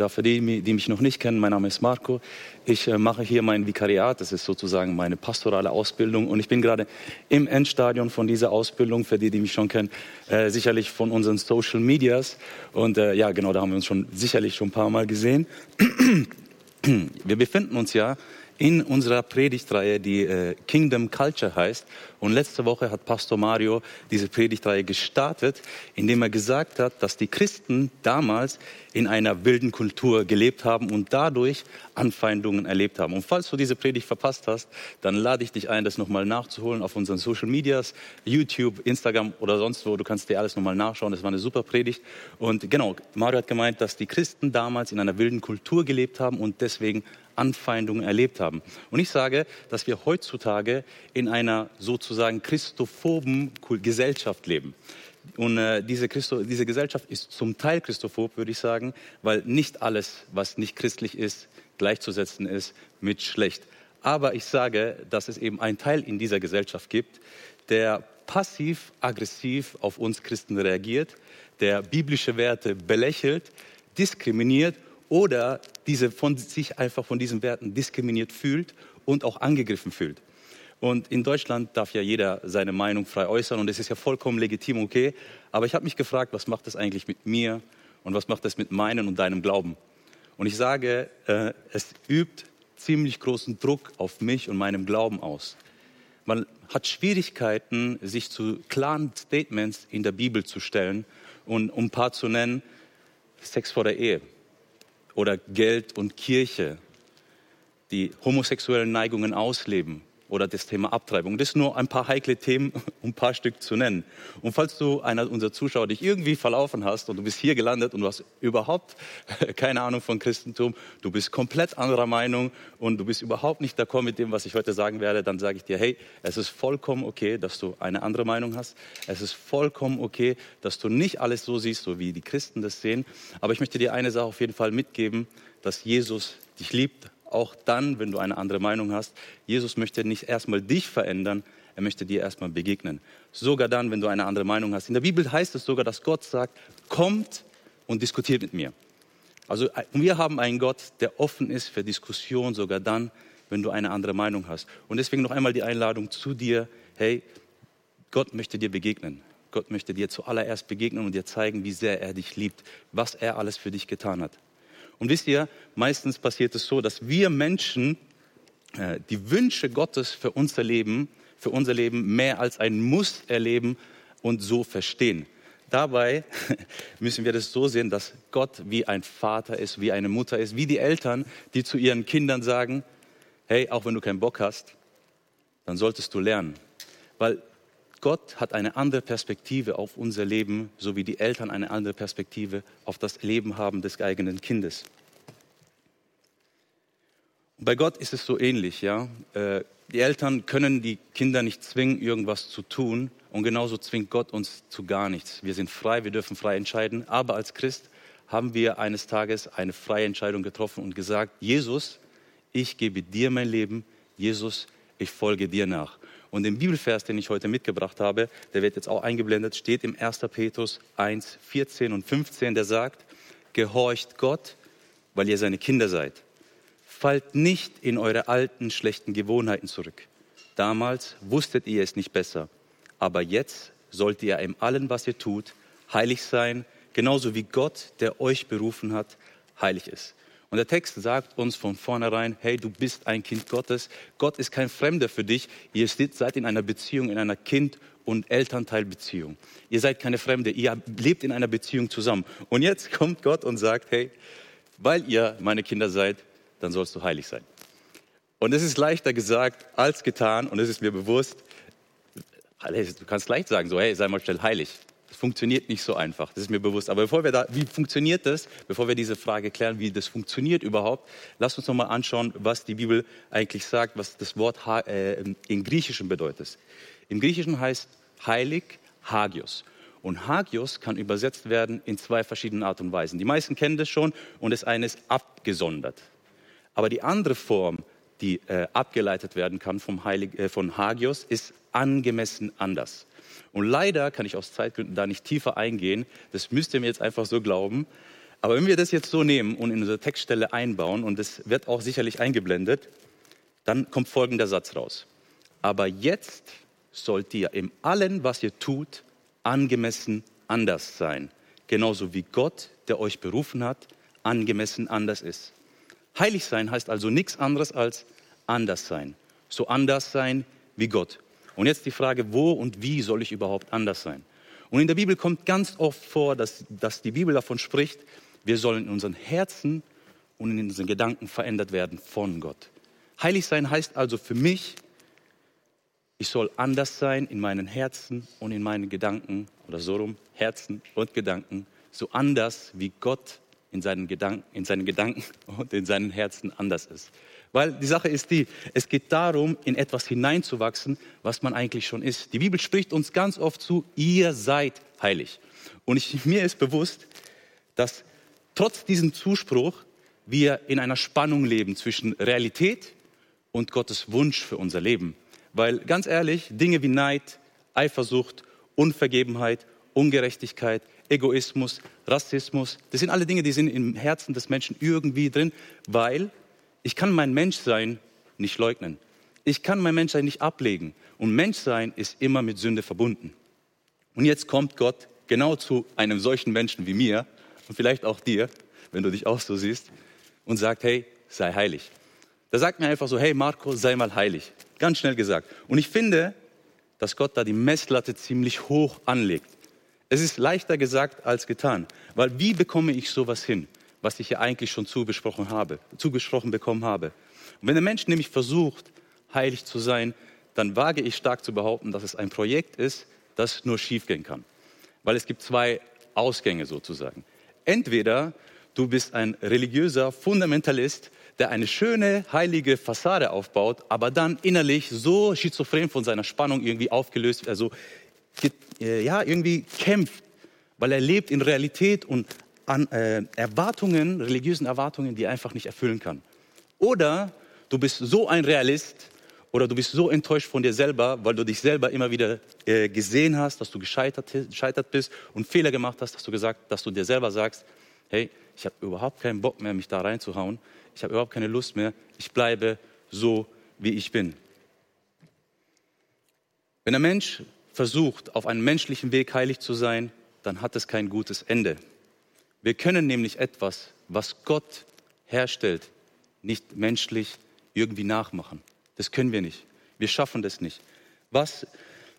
Da für die, die mich noch nicht kennen, mein Name ist Marco. Ich äh, mache hier mein Vikariat. Das ist sozusagen meine pastorale Ausbildung. Und ich bin gerade im Endstadion von dieser Ausbildung. Für die, die mich schon kennen, äh, sicherlich von unseren Social Medias. Und äh, ja, genau, da haben wir uns schon sicherlich schon ein paar Mal gesehen. wir befinden uns ja in unserer Predigtreihe, die äh, Kingdom Culture heißt. Und letzte Woche hat Pastor Mario diese Predigtreihe gestartet, indem er gesagt hat, dass die Christen damals in einer wilden Kultur gelebt haben und dadurch Anfeindungen erlebt haben. Und falls du diese Predigt verpasst hast, dann lade ich dich ein, das nochmal nachzuholen auf unseren Social Medias, YouTube, Instagram oder sonst wo. Du kannst dir alles nochmal nachschauen. Das war eine super Predigt. Und genau, Mario hat gemeint, dass die Christen damals in einer wilden Kultur gelebt haben und deswegen Anfeindungen erlebt haben. Und ich sage, dass wir heutzutage in einer sozusagen christophoben Gesellschaft leben. Und äh, diese, Christo, diese Gesellschaft ist zum Teil christophob, würde ich sagen, weil nicht alles, was nicht christlich ist, gleichzusetzen ist mit schlecht. Aber ich sage, dass es eben einen Teil in dieser Gesellschaft gibt, der passiv-aggressiv auf uns Christen reagiert, der biblische Werte belächelt, diskriminiert oder diese von sich einfach von diesen Werten diskriminiert fühlt und auch angegriffen fühlt. Und in Deutschland darf ja jeder seine Meinung frei äußern und das ist ja vollkommen legitim, okay. Aber ich habe mich gefragt, was macht das eigentlich mit mir und was macht das mit meinem und deinem Glauben? Und ich sage, äh, es übt ziemlich großen Druck auf mich und meinem Glauben aus. Man hat Schwierigkeiten, sich zu klaren Statements in der Bibel zu stellen und um ein paar zu nennen, Sex vor der Ehe, oder Geld und Kirche, die homosexuellen Neigungen ausleben oder das Thema Abtreibung. Das sind nur ein paar heikle Themen, um ein paar Stück zu nennen. Und falls du einer unserer Zuschauer dich irgendwie verlaufen hast und du bist hier gelandet und du hast überhaupt keine Ahnung von Christentum, du bist komplett anderer Meinung und du bist überhaupt nicht d'accord mit dem, was ich heute sagen werde, dann sage ich dir, hey, es ist vollkommen okay, dass du eine andere Meinung hast. Es ist vollkommen okay, dass du nicht alles so siehst, so wie die Christen das sehen. Aber ich möchte dir eine Sache auf jeden Fall mitgeben, dass Jesus dich liebt auch dann, wenn du eine andere Meinung hast. Jesus möchte nicht erstmal dich verändern, er möchte dir erstmal begegnen. Sogar dann, wenn du eine andere Meinung hast. In der Bibel heißt es sogar, dass Gott sagt, kommt und diskutiert mit mir. Also äh, wir haben einen Gott, der offen ist für Diskussion, sogar dann, wenn du eine andere Meinung hast. Und deswegen noch einmal die Einladung zu dir, hey, Gott möchte dir begegnen. Gott möchte dir zuallererst begegnen und dir zeigen, wie sehr er dich liebt, was er alles für dich getan hat. Und wisst ihr, meistens passiert es so, dass wir Menschen äh, die Wünsche Gottes für unser Leben, für unser Leben mehr als ein Muss erleben und so verstehen. Dabei müssen wir das so sehen, dass Gott wie ein Vater ist, wie eine Mutter ist, wie die Eltern, die zu ihren Kindern sagen, hey, auch wenn du keinen Bock hast, dann solltest du lernen. Weil Gott hat eine andere Perspektive auf unser Leben, so wie die Eltern eine andere Perspektive auf das Leben haben des eigenen Kindes. Und bei Gott ist es so ähnlich, ja. Äh, die Eltern können die Kinder nicht zwingen, irgendwas zu tun. Und genauso zwingt Gott uns zu gar nichts. Wir sind frei, wir dürfen frei entscheiden. Aber als Christ haben wir eines Tages eine freie Entscheidung getroffen und gesagt, Jesus, ich gebe dir mein Leben. Jesus, ich folge dir nach. Und im Bibelvers, den ich heute mitgebracht habe, der wird jetzt auch eingeblendet, steht im 1. Petrus 1, 14 und 15, der sagt, gehorcht Gott, weil ihr seine Kinder seid. Fallt nicht in eure alten, schlechten Gewohnheiten zurück. Damals wusstet ihr es nicht besser, aber jetzt sollt ihr in allem, was ihr tut, heilig sein, genauso wie Gott, der euch berufen hat, heilig ist. Und der Text sagt uns von vornherein, hey, du bist ein Kind Gottes. Gott ist kein Fremder für dich. Ihr seid in einer Beziehung, in einer Kind- und Elternteilbeziehung. Ihr seid keine Fremde, ihr lebt in einer Beziehung zusammen. Und jetzt kommt Gott und sagt, hey, weil ihr meine Kinder seid, dann sollst du heilig sein. Und es ist leichter gesagt als getan und es ist mir bewusst, du kannst leicht sagen, so, hey, sei mal schnell heilig. Funktioniert nicht so einfach, das ist mir bewusst. Aber bevor wir da, wie funktioniert das, bevor wir diese Frage klären, wie das funktioniert überhaupt, lasst uns nochmal anschauen, was die Bibel eigentlich sagt, was das Wort äh, im Griechischen bedeutet. Im Griechischen heißt heilig Hagios. Und Hagios kann übersetzt werden in zwei verschiedenen Art und Weisen. Die meisten kennen das schon und das eine ist abgesondert. Aber die andere Form, die äh, abgeleitet werden kann vom Heilig, äh, von Hagios, ist angemessen anders. Und leider kann ich aus Zeitgründen da nicht tiefer eingehen. Das müsst ihr mir jetzt einfach so glauben. Aber wenn wir das jetzt so nehmen und in unsere Textstelle einbauen, und es wird auch sicherlich eingeblendet, dann kommt folgender Satz raus. Aber jetzt sollt ihr im allen, was ihr tut, angemessen anders sein. Genauso wie Gott, der euch berufen hat, angemessen anders ist. Heilig sein heißt also nichts anderes als anders sein. So anders sein wie Gott. Und jetzt die Frage, wo und wie soll ich überhaupt anders sein? Und in der Bibel kommt ganz oft vor, dass, dass die Bibel davon spricht, wir sollen in unseren Herzen und in unseren Gedanken verändert werden von Gott. Heilig sein heißt also für mich, ich soll anders sein in meinen Herzen und in meinen Gedanken oder so rum, Herzen und Gedanken, so anders wie Gott in seinen Gedanken, in seinen Gedanken und in seinen Herzen anders ist. Weil die Sache ist die, es geht darum, in etwas hineinzuwachsen, was man eigentlich schon ist. Die Bibel spricht uns ganz oft zu, ihr seid heilig. Und ich, mir ist bewusst, dass trotz diesem Zuspruch wir in einer Spannung leben zwischen Realität und Gottes Wunsch für unser Leben. Weil ganz ehrlich, Dinge wie Neid, Eifersucht, Unvergebenheit, Ungerechtigkeit, Egoismus, Rassismus, das sind alle Dinge, die sind im Herzen des Menschen irgendwie drin, weil ich kann mein Menschsein nicht leugnen. Ich kann mein Menschsein nicht ablegen. Und Menschsein ist immer mit Sünde verbunden. Und jetzt kommt Gott genau zu einem solchen Menschen wie mir und vielleicht auch dir, wenn du dich auch so siehst, und sagt, hey, sei heilig. Da sagt mir einfach so, hey Marco, sei mal heilig. Ganz schnell gesagt. Und ich finde, dass Gott da die Messlatte ziemlich hoch anlegt. Es ist leichter gesagt als getan. Weil wie bekomme ich sowas hin? Was ich ja eigentlich schon zugesprochen habe, zugesprochen bekommen habe. Und wenn der Mensch nämlich versucht, heilig zu sein, dann wage ich stark zu behaupten, dass es ein Projekt ist, das nur schiefgehen kann. Weil es gibt zwei Ausgänge sozusagen. Entweder du bist ein religiöser Fundamentalist, der eine schöne, heilige Fassade aufbaut, aber dann innerlich so schizophren von seiner Spannung irgendwie aufgelöst, also ja, irgendwie kämpft, weil er lebt in Realität und an äh, Erwartungen, religiösen Erwartungen, die er einfach nicht erfüllen kann. Oder du bist so ein Realist oder du bist so enttäuscht von dir selber, weil du dich selber immer wieder äh, gesehen hast, dass du gescheitert, gescheitert bist und Fehler gemacht hast, dass du gesagt, dass du dir selber sagst, hey, ich habe überhaupt keinen Bock mehr, mich da reinzuhauen. Ich habe überhaupt keine Lust mehr. Ich bleibe so, wie ich bin. Wenn ein Mensch versucht, auf einem menschlichen Weg heilig zu sein, dann hat es kein gutes Ende. Wir können nämlich etwas, was Gott herstellt, nicht menschlich irgendwie nachmachen. Das können wir nicht. Wir schaffen das nicht. Was,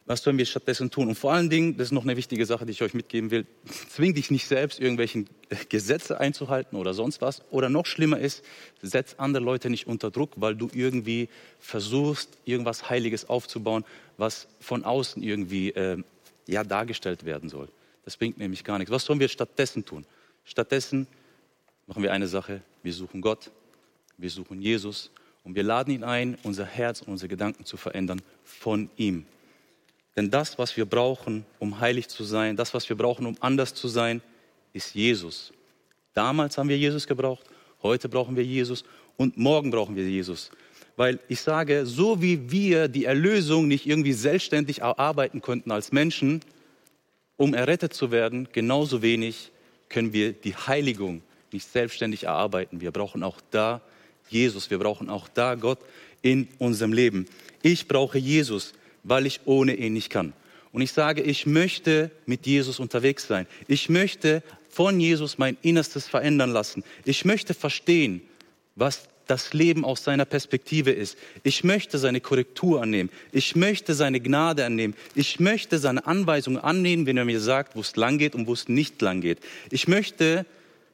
was sollen wir stattdessen tun? Und vor allen Dingen, das ist noch eine wichtige Sache, die ich euch mitgeben will, zwing dich nicht selbst, irgendwelchen Gesetze einzuhalten oder sonst was. Oder noch schlimmer ist, setz andere Leute nicht unter Druck, weil du irgendwie versuchst, irgendwas Heiliges aufzubauen, was von außen irgendwie äh, ja, dargestellt werden soll. Das bringt nämlich gar nichts. Was sollen wir stattdessen tun? Stattdessen machen wir eine Sache, wir suchen Gott, wir suchen Jesus und wir laden ihn ein, unser Herz und unsere Gedanken zu verändern von ihm. Denn das, was wir brauchen, um heilig zu sein, das, was wir brauchen, um anders zu sein, ist Jesus. Damals haben wir Jesus gebraucht, heute brauchen wir Jesus und morgen brauchen wir Jesus. Weil ich sage, so wie wir die Erlösung nicht irgendwie selbstständig erarbeiten konnten als Menschen, um errettet zu werden, genauso wenig können wir die Heiligung nicht selbstständig erarbeiten. Wir brauchen auch da Jesus, wir brauchen auch da Gott in unserem Leben. Ich brauche Jesus, weil ich ohne ihn nicht kann. Und ich sage, ich möchte mit Jesus unterwegs sein. Ich möchte von Jesus mein Innerstes verändern lassen. Ich möchte verstehen, was das Leben aus seiner Perspektive ist. Ich möchte seine Korrektur annehmen. Ich möchte seine Gnade annehmen. Ich möchte seine Anweisungen annehmen, wenn er mir sagt, wo es lang geht und wo es nicht lang geht. Ich möchte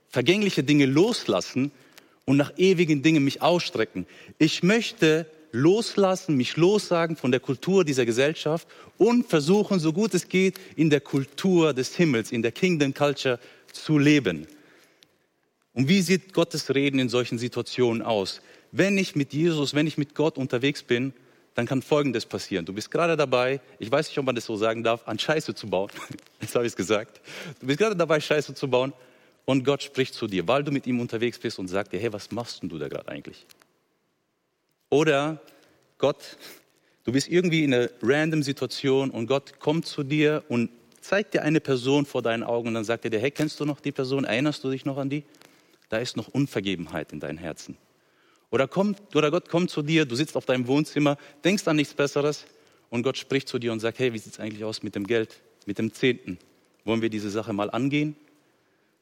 vergängliche Dinge loslassen und nach ewigen Dingen mich ausstrecken. Ich möchte loslassen, mich lossagen von der Kultur dieser Gesellschaft und versuchen, so gut es geht, in der Kultur des Himmels, in der Kingdom Culture zu leben. Und wie sieht Gottes Reden in solchen Situationen aus? Wenn ich mit Jesus, wenn ich mit Gott unterwegs bin, dann kann Folgendes passieren. Du bist gerade dabei, ich weiß nicht, ob man das so sagen darf, an Scheiße zu bauen. Jetzt habe ich es gesagt. Du bist gerade dabei, Scheiße zu bauen und Gott spricht zu dir, weil du mit ihm unterwegs bist und sagt dir, hey, was machst denn du da gerade eigentlich? Oder Gott, du bist irgendwie in einer random Situation und Gott kommt zu dir und zeigt dir eine Person vor deinen Augen und dann sagt er dir, hey, kennst du noch die Person? Erinnerst du dich noch an die? Da ist noch Unvergebenheit in deinem Herzen. Oder, kommt, oder Gott kommt zu dir, du sitzt auf deinem Wohnzimmer, denkst an nichts Besseres und Gott spricht zu dir und sagt, hey, wie sieht es eigentlich aus mit dem Geld, mit dem Zehnten? Wollen wir diese Sache mal angehen?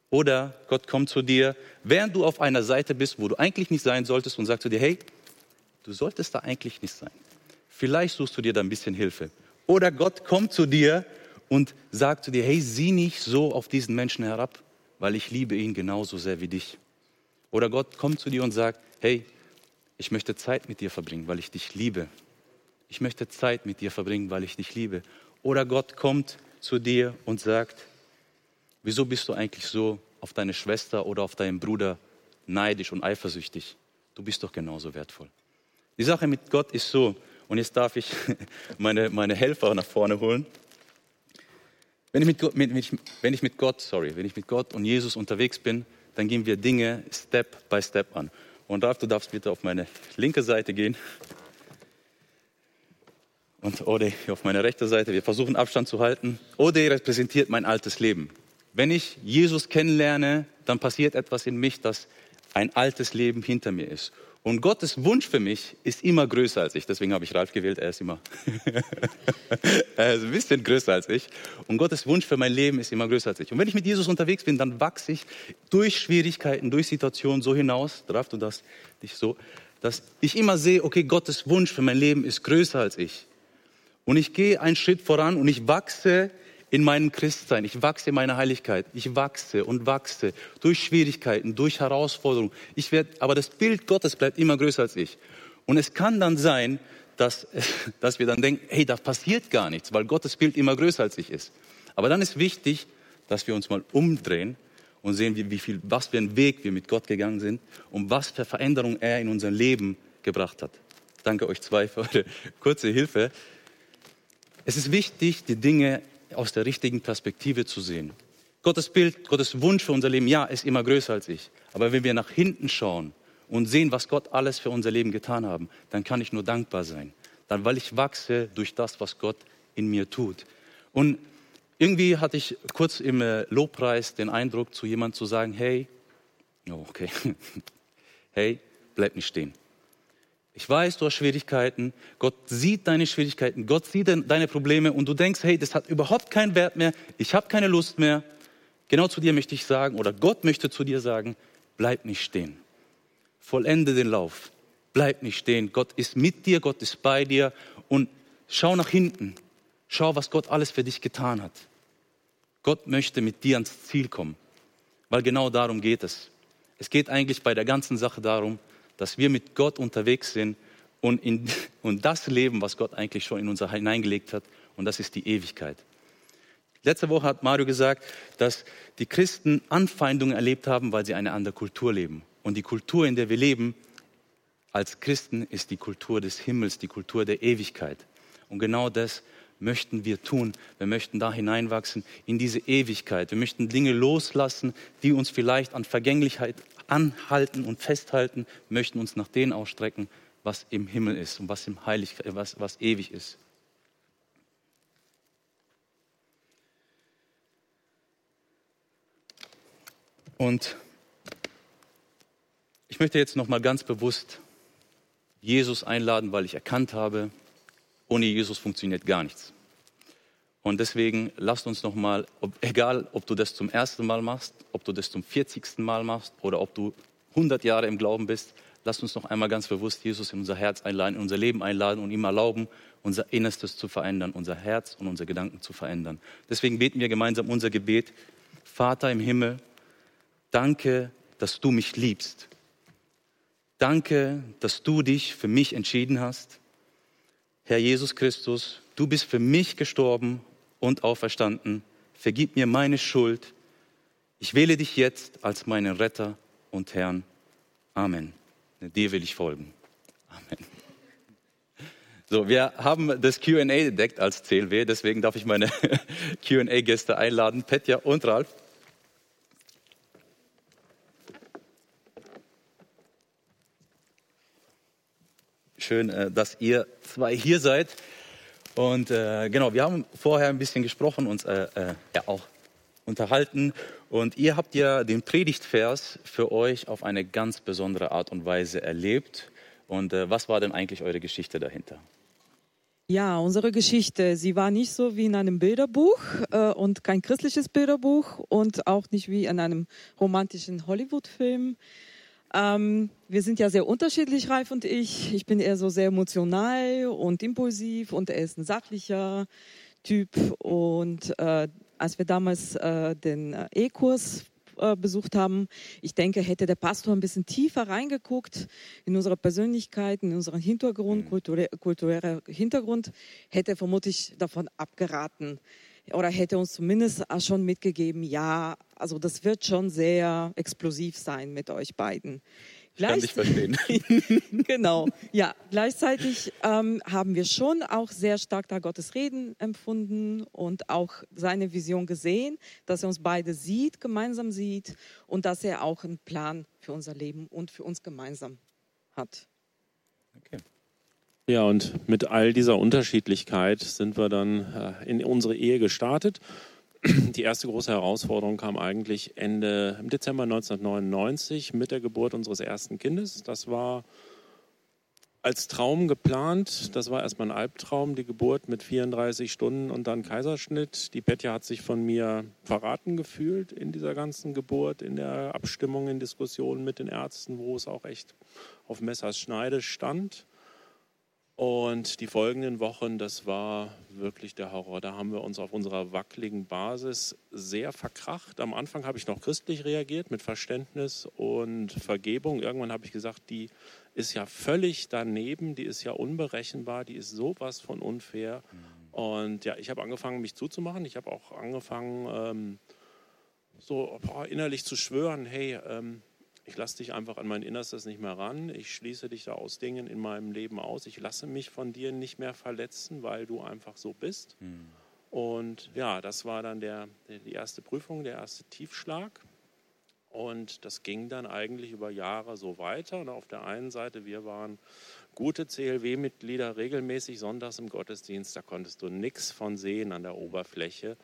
Oder Gott kommt zu dir, während du auf einer Seite bist, wo du eigentlich nicht sein solltest und sagt zu dir, hey, du solltest da eigentlich nicht sein. Vielleicht suchst du dir da ein bisschen Hilfe. Oder Gott kommt zu dir und sagt zu dir, hey, sieh nicht so auf diesen Menschen herab, weil ich liebe ihn genauso sehr wie dich. Oder Gott kommt zu dir und sagt, hey, ich möchte Zeit mit dir verbringen, weil ich dich liebe. Ich möchte Zeit mit dir verbringen, weil ich dich liebe. Oder Gott kommt zu dir und sagt, wieso bist du eigentlich so auf deine Schwester oder auf deinen Bruder neidisch und eifersüchtig? Du bist doch genauso wertvoll. Die Sache mit Gott ist so, und jetzt darf ich meine, meine Helfer nach vorne holen. Wenn ich, mit, mit, wenn ich mit Gott, sorry, wenn ich mit Gott und Jesus unterwegs bin, dann gehen wir Dinge Step by Step an. Und Ralf, du darfst bitte auf meine linke Seite gehen. Und Ode auf meine rechte Seite. Wir versuchen Abstand zu halten. Ode repräsentiert mein altes Leben. Wenn ich Jesus kennenlerne, dann passiert etwas in mich, das ein altes Leben hinter mir ist. Und Gottes Wunsch für mich ist immer größer als ich. Deswegen habe ich Ralf gewählt. Er ist immer er ist ein bisschen größer als ich. Und Gottes Wunsch für mein Leben ist immer größer als ich. Und wenn ich mit Jesus unterwegs bin, dann wachse ich durch Schwierigkeiten, durch Situationen so hinaus, darfst du das dich so, dass ich immer sehe, okay, Gottes Wunsch für mein Leben ist größer als ich. Und ich gehe einen Schritt voran und ich wachse in meinem Christsein. Ich wachse in meiner Heiligkeit. Ich wachse und wachse durch Schwierigkeiten, durch Herausforderungen. Ich werde, aber das Bild Gottes bleibt immer größer als ich. Und es kann dann sein, dass, dass wir dann denken, hey, da passiert gar nichts, weil Gottes Bild immer größer als ich ist. Aber dann ist wichtig, dass wir uns mal umdrehen und sehen, wie, wie viel, was für einen Weg wir mit Gott gegangen sind und was für Veränderungen er in unser Leben gebracht hat. Danke euch zwei für eure kurze Hilfe. Es ist wichtig, die Dinge aus der richtigen Perspektive zu sehen. Gottes Bild, Gottes Wunsch für unser Leben, ja, ist immer größer als ich. Aber wenn wir nach hinten schauen und sehen, was Gott alles für unser Leben getan haben, dann kann ich nur dankbar sein. Dann, weil ich wachse durch das, was Gott in mir tut. Und irgendwie hatte ich kurz im äh, Lobpreis den Eindruck, zu jemandem zu sagen, hey, oh, okay, hey, bleib nicht stehen. Ich weiß, du hast Schwierigkeiten. Gott sieht deine Schwierigkeiten. Gott sieht deine Probleme und du denkst, hey, das hat überhaupt keinen Wert mehr. Ich habe keine Lust mehr. Genau zu dir möchte ich sagen, oder Gott möchte zu dir sagen, bleib nicht stehen. Vollende den Lauf. Bleib nicht stehen. Gott ist mit dir, Gott ist bei dir und schau nach hinten. Schau, was Gott alles für dich getan hat. Gott möchte mit dir ans Ziel kommen, weil genau darum geht es. Es geht eigentlich bei der ganzen Sache darum, dass wir mit Gott unterwegs sind und, in, und das Leben, was Gott eigentlich schon in uns hineingelegt hat, und das ist die Ewigkeit. Letzte Woche hat Mario gesagt, dass die Christen Anfeindungen erlebt haben, weil sie eine andere Kultur leben. Und die Kultur, in der wir leben, als Christen, ist die Kultur des Himmels, die Kultur der Ewigkeit. Und genau das möchten wir tun. Wir möchten da hineinwachsen in diese Ewigkeit. Wir möchten Dinge loslassen, die uns vielleicht an Vergänglichkeit anhalten und festhalten, möchten uns nach denen ausstrecken, was im Himmel ist und was, im Heilig, was, was ewig ist. Und ich möchte jetzt noch mal ganz bewusst Jesus einladen, weil ich erkannt habe, ohne Jesus funktioniert gar nichts. Und deswegen lasst uns nochmal, egal ob du das zum ersten Mal machst, ob du das zum 40. Mal machst oder ob du 100 Jahre im Glauben bist, lasst uns noch einmal ganz bewusst Jesus in unser Herz einladen, in unser Leben einladen und ihm erlauben, unser Innerstes zu verändern, unser Herz und unsere Gedanken zu verändern. Deswegen beten wir gemeinsam unser Gebet. Vater im Himmel, danke, dass du mich liebst. Danke, dass du dich für mich entschieden hast. Herr Jesus Christus, du bist für mich gestorben und auferstanden. Vergib mir meine Schuld. Ich wähle dich jetzt als meinen Retter und Herrn. Amen. Dir will ich folgen. Amen. So, wir haben das Q&A entdeckt als CLW, deswegen darf ich meine Q&A-Gäste einladen, Petja und Ralf. Schön, äh, dass ihr zwei hier seid. Und äh, genau, wir haben vorher ein bisschen gesprochen, uns äh, äh, ja auch unterhalten. Und ihr habt ja den Predigtvers für euch auf eine ganz besondere Art und Weise erlebt. Und äh, was war denn eigentlich eure Geschichte dahinter? Ja, unsere Geschichte, sie war nicht so wie in einem Bilderbuch äh, und kein christliches Bilderbuch und auch nicht wie in einem romantischen Hollywood-Film. Ähm, wir sind ja sehr unterschiedlich, Ralf und ich. Ich bin eher so sehr emotional und impulsiv und er ist ein sachlicher Typ. Und äh, als wir damals äh, den äh, E-Kurs äh, besucht haben. Ich denke, hätte der Pastor ein bisschen tiefer reingeguckt in unsere Persönlichkeit, in unseren Hintergrund, mhm. kulturell, kultureller Hintergrund, hätte er vermutlich davon abgeraten oder hätte uns zumindest schon mitgegeben, ja, also das wird schon sehr explosiv sein mit euch beiden. Kann ich verstehen. genau, ja. Gleichzeitig ähm, haben wir schon auch sehr stark da Gottes Reden empfunden und auch seine Vision gesehen, dass er uns beide sieht, gemeinsam sieht und dass er auch einen Plan für unser Leben und für uns gemeinsam hat. Okay. Ja, und mit all dieser Unterschiedlichkeit sind wir dann äh, in unsere Ehe gestartet die erste große Herausforderung kam eigentlich Ende im Dezember 1999 mit der Geburt unseres ersten Kindes. Das war als Traum geplant. Das war erstmal ein Albtraum, die Geburt mit 34 Stunden und dann Kaiserschnitt. Die Petja hat sich von mir verraten gefühlt in dieser ganzen Geburt, in der Abstimmung, in Diskussionen mit den Ärzten, wo es auch echt auf Messers Schneide stand. Und die folgenden Wochen, das war wirklich der Horror. Da haben wir uns auf unserer wackeligen Basis sehr verkracht. Am Anfang habe ich noch christlich reagiert mit Verständnis und Vergebung. Irgendwann habe ich gesagt, die ist ja völlig daneben, die ist ja unberechenbar, die ist sowas von unfair. Und ja, ich habe angefangen, mich zuzumachen. Ich habe auch angefangen, ähm, so boah, innerlich zu schwören, hey, ähm, ich lasse dich einfach an mein Innerstes nicht mehr ran. Ich schließe dich da aus Dingen in meinem Leben aus. Ich lasse mich von dir nicht mehr verletzen, weil du einfach so bist. Mhm. Und ja, das war dann der, die erste Prüfung, der erste Tiefschlag. Und das ging dann eigentlich über Jahre so weiter. Und auf der einen Seite, wir waren gute CLW-Mitglieder, regelmäßig sonntags im Gottesdienst. Da konntest du nichts von sehen an der Oberfläche.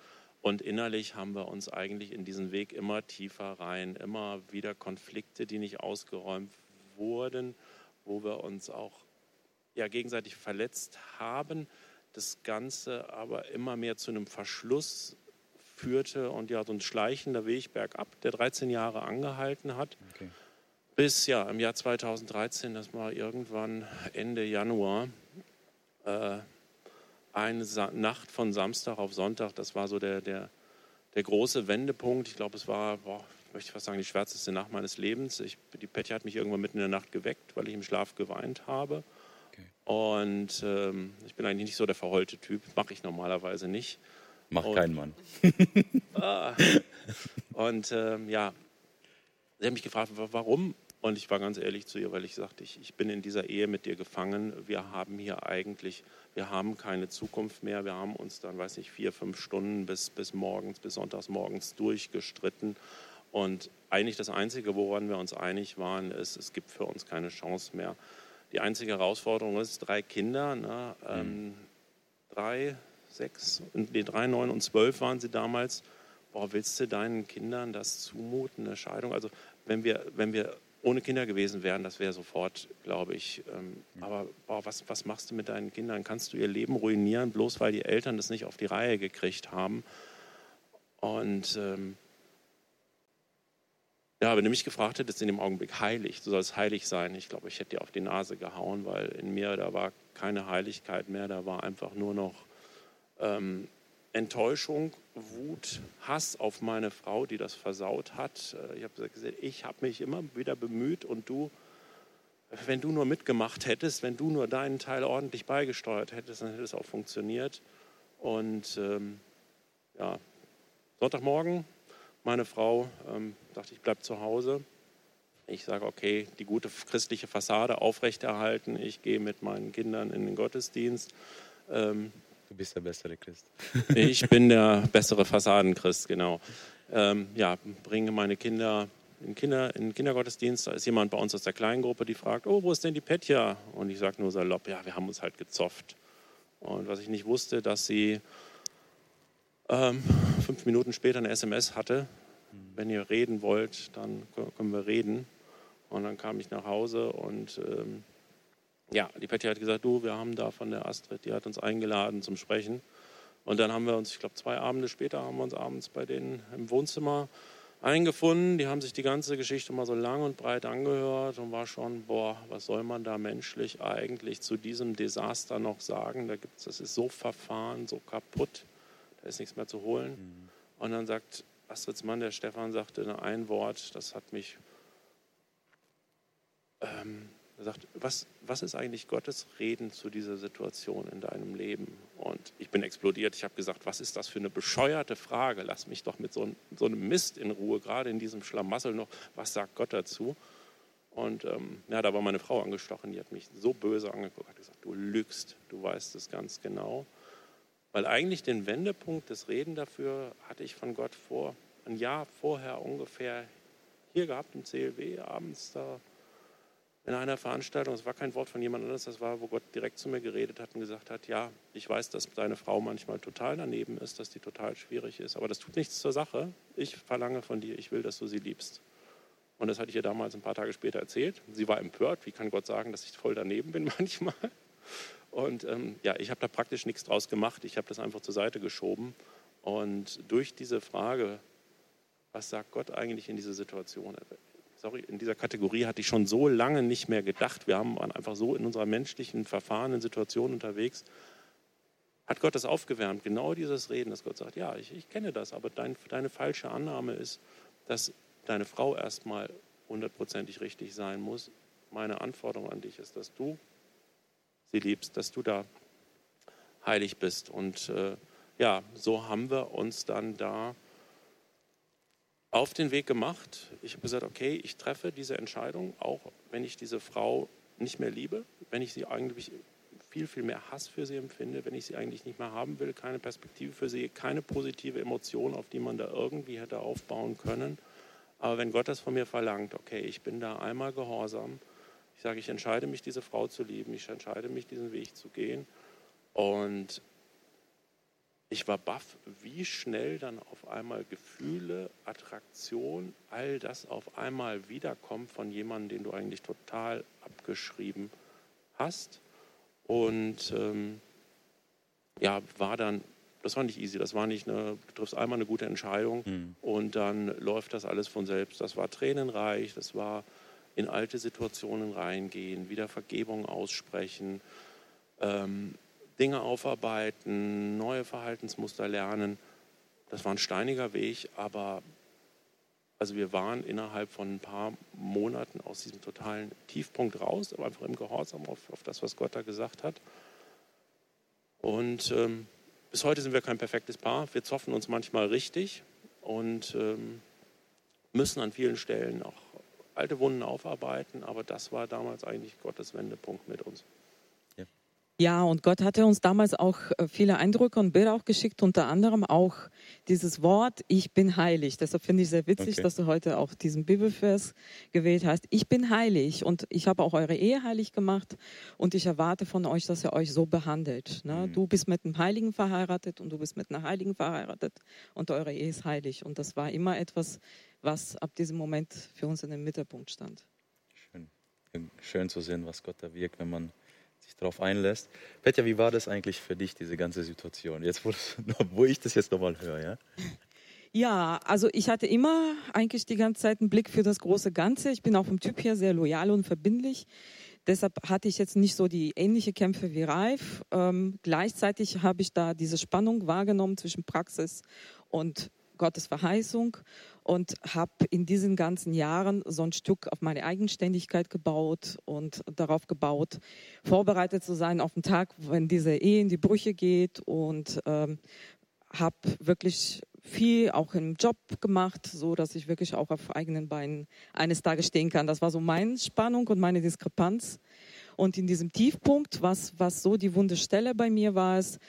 Und innerlich haben wir uns eigentlich in diesen Weg immer tiefer rein, immer wieder Konflikte, die nicht ausgeräumt wurden, wo wir uns auch ja, gegenseitig verletzt haben. Das Ganze aber immer mehr zu einem Verschluss führte und ja, so ein schleichender Weg bergab, der 13 Jahre angehalten hat. Okay. Bis ja im Jahr 2013, das war irgendwann Ende Januar, äh, eine Sa Nacht von Samstag auf Sonntag, das war so der, der, der große Wendepunkt. Ich glaube, es war, boah, möchte ich fast sagen, die schwärzeste Nacht meines Lebens. Ich, die Petja hat mich irgendwann mitten in der Nacht geweckt, weil ich im Schlaf geweint habe. Okay. Und ähm, ich bin eigentlich nicht so der verheulte Typ, mache ich normalerweise nicht. Macht und, kein Mann. ah, und ähm, ja, sie haben mich gefragt, warum? Und ich war ganz ehrlich zu ihr, weil ich sagte, ich, ich bin in dieser Ehe mit dir gefangen. Wir haben hier eigentlich wir haben keine Zukunft mehr. Wir haben uns dann, weiß ich, vier, fünf Stunden bis, bis morgens, bis sonntags morgens durchgestritten. Und eigentlich das Einzige, woran wir uns einig waren, ist, es gibt für uns keine Chance mehr. Die einzige Herausforderung ist, drei Kinder, ne, ähm, mhm. drei, sechs, nee, drei, neun und zwölf waren sie damals. Boah, willst du deinen Kindern das zumuten, eine Scheidung? Also wenn wir, wenn wir ohne Kinder gewesen wären, das wäre sofort, glaube ich. Ähm, aber boah, was, was machst du mit deinen Kindern? Kannst du ihr Leben ruinieren, bloß weil die Eltern das nicht auf die Reihe gekriegt haben? Und ähm, ja, wenn du mich gefragt hättest in dem Augenblick heilig, du sollst heilig sein, ich glaube, ich hätte dir auf die Nase gehauen, weil in mir da war keine Heiligkeit mehr, da war einfach nur noch ähm, Enttäuschung, Wut, Hass auf meine Frau, die das versaut hat. Äh, ich habe gesagt, ich habe mich immer wieder bemüht und du, wenn du nur mitgemacht hättest, wenn du nur deinen Teil ordentlich beigesteuert hättest, dann hätte es auch funktioniert. Und ähm, ja, Sonntagmorgen, meine Frau ähm, dachte, ich bleibe zu Hause. Ich sage, okay, die gute christliche Fassade aufrechterhalten. Ich gehe mit meinen Kindern in den Gottesdienst. Ähm, Du bist der bessere Christ. ich bin der bessere Fassadenchrist, genau. Ähm, ja, bringe meine Kinder in, Kinder in Kindergottesdienst. Da ist jemand bei uns aus der Kleingruppe, die fragt, oh, wo ist denn die Petja? Und ich sage nur salopp, ja, wir haben uns halt gezofft. Und was ich nicht wusste, dass sie ähm, fünf Minuten später eine SMS hatte, wenn ihr reden wollt, dann können wir reden. Und dann kam ich nach Hause und ähm, ja, die Patty hat gesagt, du, wir haben da von der Astrid, die hat uns eingeladen zum Sprechen. Und dann haben wir uns, ich glaube zwei Abende später, haben wir uns abends bei denen im Wohnzimmer eingefunden. Die haben sich die ganze Geschichte mal so lang und breit angehört und war schon, boah, was soll man da menschlich eigentlich zu diesem Desaster noch sagen? Da gibt's, das ist so verfahren, so kaputt, da ist nichts mehr zu holen. Mhm. Und dann sagt Astrids Mann, der Stefan, sagte ein Wort, das hat mich ähm, er sagt, was, was ist eigentlich Gottes Reden zu dieser Situation in deinem Leben? Und ich bin explodiert. Ich habe gesagt, was ist das für eine bescheuerte Frage? Lass mich doch mit so, so einem Mist in Ruhe, gerade in diesem Schlamassel noch. Was sagt Gott dazu? Und ähm, ja, da war meine Frau angestochen, die hat mich so böse angeguckt, hat gesagt, du lügst, du weißt es ganz genau. Weil eigentlich den Wendepunkt des Reden dafür hatte ich von Gott vor, ein Jahr vorher ungefähr hier gehabt im CLW, abends da in einer Veranstaltung, es war kein Wort von jemand anderes, das war, wo Gott direkt zu mir geredet hat und gesagt hat, ja, ich weiß, dass deine Frau manchmal total daneben ist, dass die total schwierig ist, aber das tut nichts zur Sache. Ich verlange von dir, ich will, dass du sie liebst. Und das hatte ich ihr damals ein paar Tage später erzählt. Sie war empört, wie kann Gott sagen, dass ich voll daneben bin manchmal. Und ähm, ja, ich habe da praktisch nichts draus gemacht, ich habe das einfach zur Seite geschoben. Und durch diese Frage, was sagt Gott eigentlich in dieser Situation, sorry, in dieser Kategorie hatte ich schon so lange nicht mehr gedacht. Wir waren einfach so in unserer menschlichen, verfahrenen Situation unterwegs. Hat Gott das aufgewärmt, genau dieses Reden, dass Gott sagt, ja, ich, ich kenne das, aber dein, deine falsche Annahme ist, dass deine Frau erstmal hundertprozentig richtig sein muss. Meine Anforderung an dich ist, dass du sie liebst, dass du da heilig bist. Und äh, ja, so haben wir uns dann da auf den Weg gemacht. Ich habe gesagt, okay, ich treffe diese Entscheidung, auch wenn ich diese Frau nicht mehr liebe, wenn ich sie eigentlich viel, viel mehr Hass für sie empfinde, wenn ich sie eigentlich nicht mehr haben will, keine Perspektive für sie, keine positive Emotion, auf die man da irgendwie hätte aufbauen können. Aber wenn Gott das von mir verlangt, okay, ich bin da einmal gehorsam, ich sage, ich entscheide mich, diese Frau zu lieben, ich entscheide mich, diesen Weg zu gehen und ich war baff, wie schnell dann auf einmal Gefühle, Attraktion, all das auf einmal wiederkommt von jemandem, den du eigentlich total abgeschrieben hast. Und ähm, ja, war dann, das war nicht easy, das war nicht eine, du triffst einmal eine gute Entscheidung mhm. und dann läuft das alles von selbst. Das war tränenreich, das war in alte Situationen reingehen, wieder Vergebung aussprechen. Ähm, Dinge aufarbeiten, neue Verhaltensmuster lernen. Das war ein steiniger Weg, aber also wir waren innerhalb von ein paar Monaten aus diesem totalen Tiefpunkt raus, aber einfach im Gehorsam auf, auf das, was Gott da gesagt hat. Und ähm, bis heute sind wir kein perfektes Paar. Wir zoffen uns manchmal richtig und ähm, müssen an vielen Stellen auch alte Wunden aufarbeiten, aber das war damals eigentlich Gottes Wendepunkt mit uns. Ja, und Gott hatte uns damals auch äh, viele Eindrücke und Bilder auch geschickt, unter anderem auch dieses Wort, ich bin heilig. Deshalb finde ich sehr witzig, okay. dass du heute auch diesen Bibelvers gewählt hast. Ich bin heilig und ich habe auch eure Ehe heilig gemacht und ich erwarte von euch, dass ihr euch so behandelt. Ne? Mhm. Du bist mit einem Heiligen verheiratet und du bist mit einer Heiligen verheiratet und eure Ehe ist heilig. Und das war immer etwas, was ab diesem Moment für uns in den Mittelpunkt stand. Schön, Schön zu sehen, was Gott da wirkt, wenn man sich darauf einlässt. Petja, wie war das eigentlich für dich, diese ganze Situation? Jetzt, wo, wo ich das jetzt nochmal höre, ja? Ja, also ich hatte immer eigentlich die ganze Zeit einen Blick für das große Ganze. Ich bin auch vom Typ her sehr loyal und verbindlich. Deshalb hatte ich jetzt nicht so die ähnliche Kämpfe wie Ralf. Ähm, gleichzeitig habe ich da diese Spannung wahrgenommen zwischen Praxis und Gottes Verheißung und habe in diesen ganzen Jahren so ein Stück auf meine Eigenständigkeit gebaut und darauf gebaut, vorbereitet zu sein auf den Tag, wenn diese Ehe in die Brüche geht und ähm, habe wirklich viel auch im Job gemacht, so dass ich wirklich auch auf eigenen Beinen eines Tages stehen kann. Das war so meine Spannung und meine Diskrepanz. Und in diesem Tiefpunkt, was, was so die wunde Stelle bei mir war, ist,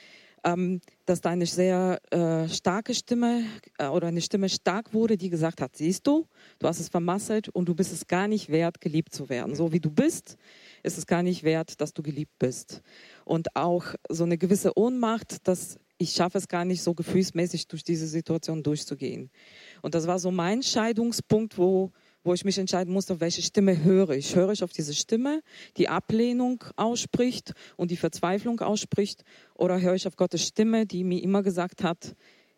ähm, dass deine sehr äh, starke Stimme äh, oder eine Stimme stark wurde, die gesagt hat, siehst du, du hast es vermasselt und du bist es gar nicht wert, geliebt zu werden. So wie du bist, ist es gar nicht wert, dass du geliebt bist. Und auch so eine gewisse Ohnmacht, dass ich schaffe es gar nicht so gefühlsmäßig durch diese Situation durchzugehen. Und das war so mein Scheidungspunkt, wo wo ich mich entscheiden musste, welche Stimme höre ich. Höre ich auf diese Stimme, die Ablehnung ausspricht und die Verzweiflung ausspricht, oder höre ich auf Gottes Stimme, die mir immer gesagt hat,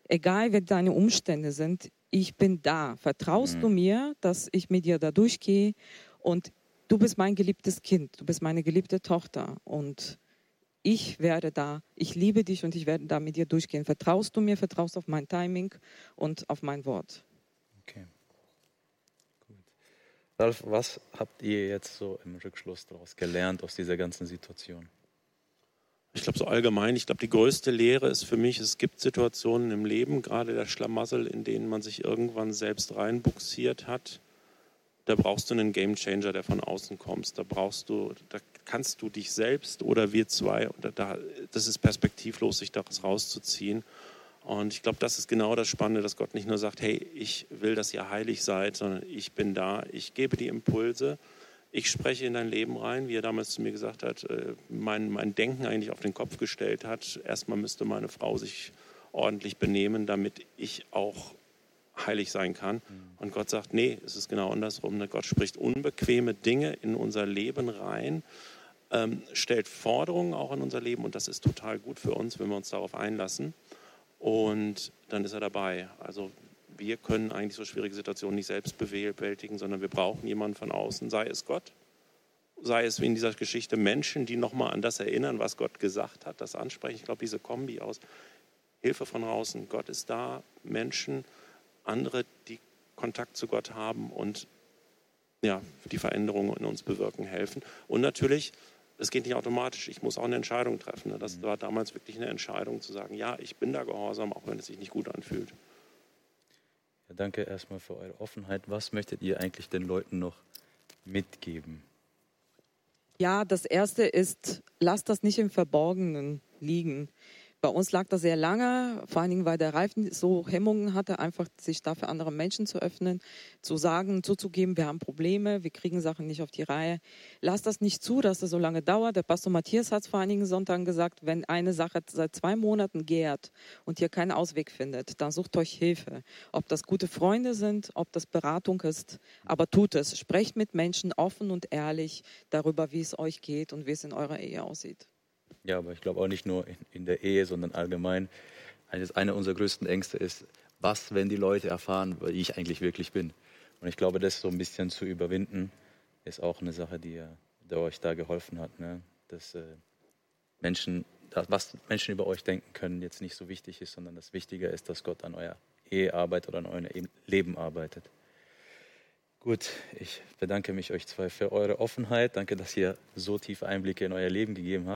egal wie deine Umstände sind, ich bin da. Vertraust mhm. du mir, dass ich mit dir da durchgehe und du bist mein geliebtes Kind, du bist meine geliebte Tochter und ich werde da, ich liebe dich und ich werde da mit dir durchgehen. Vertraust du mir, vertraust auf mein Timing und auf mein Wort. Okay. Ralf, was habt ihr jetzt so im Rückschluss daraus gelernt aus dieser ganzen Situation? Ich glaube, so allgemein, ich glaube, die größte Lehre ist für mich, es gibt Situationen im Leben, gerade der Schlamassel, in denen man sich irgendwann selbst reinbuxiert hat. Da brauchst du einen Gamechanger, der von außen kommt. Da brauchst du, da kannst du dich selbst oder wir zwei, da, das ist perspektivlos, sich daraus rauszuziehen. Und ich glaube, das ist genau das Spannende, dass Gott nicht nur sagt, hey, ich will, dass ihr heilig seid, sondern ich bin da, ich gebe die Impulse, ich spreche in dein Leben rein, wie er damals zu mir gesagt hat, äh, mein, mein Denken eigentlich auf den Kopf gestellt hat. Erstmal müsste meine Frau sich ordentlich benehmen, damit ich auch heilig sein kann. Mhm. Und Gott sagt, nee, es ist genau andersrum. Ne? Gott spricht unbequeme Dinge in unser Leben rein, ähm, stellt Forderungen auch in unser Leben und das ist total gut für uns, wenn wir uns darauf einlassen. Und dann ist er dabei. Also wir können eigentlich so schwierige Situationen nicht selbst bewältigen, sondern wir brauchen jemanden von außen, sei es Gott, sei es wie in dieser Geschichte Menschen, die nochmal an das erinnern, was Gott gesagt hat, das ansprechen. Ich glaube, diese Kombi aus Hilfe von außen, Gott ist da, Menschen, andere, die Kontakt zu Gott haben und ja, die Veränderungen in uns bewirken, helfen. Und natürlich es geht nicht automatisch. Ich muss auch eine Entscheidung treffen. Ne? Das mhm. war damals wirklich eine Entscheidung zu sagen, ja, ich bin da gehorsam, auch wenn es sich nicht gut anfühlt. Ja, danke erstmal für eure Offenheit. Was möchtet ihr eigentlich den Leuten noch mitgeben? Ja, das Erste ist, lasst das nicht im Verborgenen liegen. Bei uns lag das sehr lange, vor allen Dingen, weil der Reifen so Hemmungen hatte, einfach sich da für andere Menschen zu öffnen, zu sagen, zuzugeben, wir haben Probleme, wir kriegen Sachen nicht auf die Reihe. Lass das nicht zu, dass das so lange dauert. Der Pastor Matthias hat es vor einigen Sonntagen gesagt, wenn eine Sache seit zwei Monaten gärt und ihr keinen Ausweg findet, dann sucht euch Hilfe. Ob das gute Freunde sind, ob das Beratung ist, aber tut es. Sprecht mit Menschen offen und ehrlich darüber, wie es euch geht und wie es in eurer Ehe aussieht. Ja, aber ich glaube auch nicht nur in, in der Ehe, sondern allgemein. Eines, einer unserer größten Ängste ist, was, wenn die Leute erfahren, wie ich eigentlich wirklich bin. Und ich glaube, das so ein bisschen zu überwinden, ist auch eine Sache, die, die euch da geholfen hat. Ne? Dass äh, Menschen, was Menschen über euch denken können, jetzt nicht so wichtig ist, sondern das Wichtige ist, dass Gott an eurer Ehe arbeitet oder an eurem Leben arbeitet. Gut, ich bedanke mich euch zwei für eure Offenheit. Danke, dass ihr so tiefe Einblicke in euer Leben gegeben habt.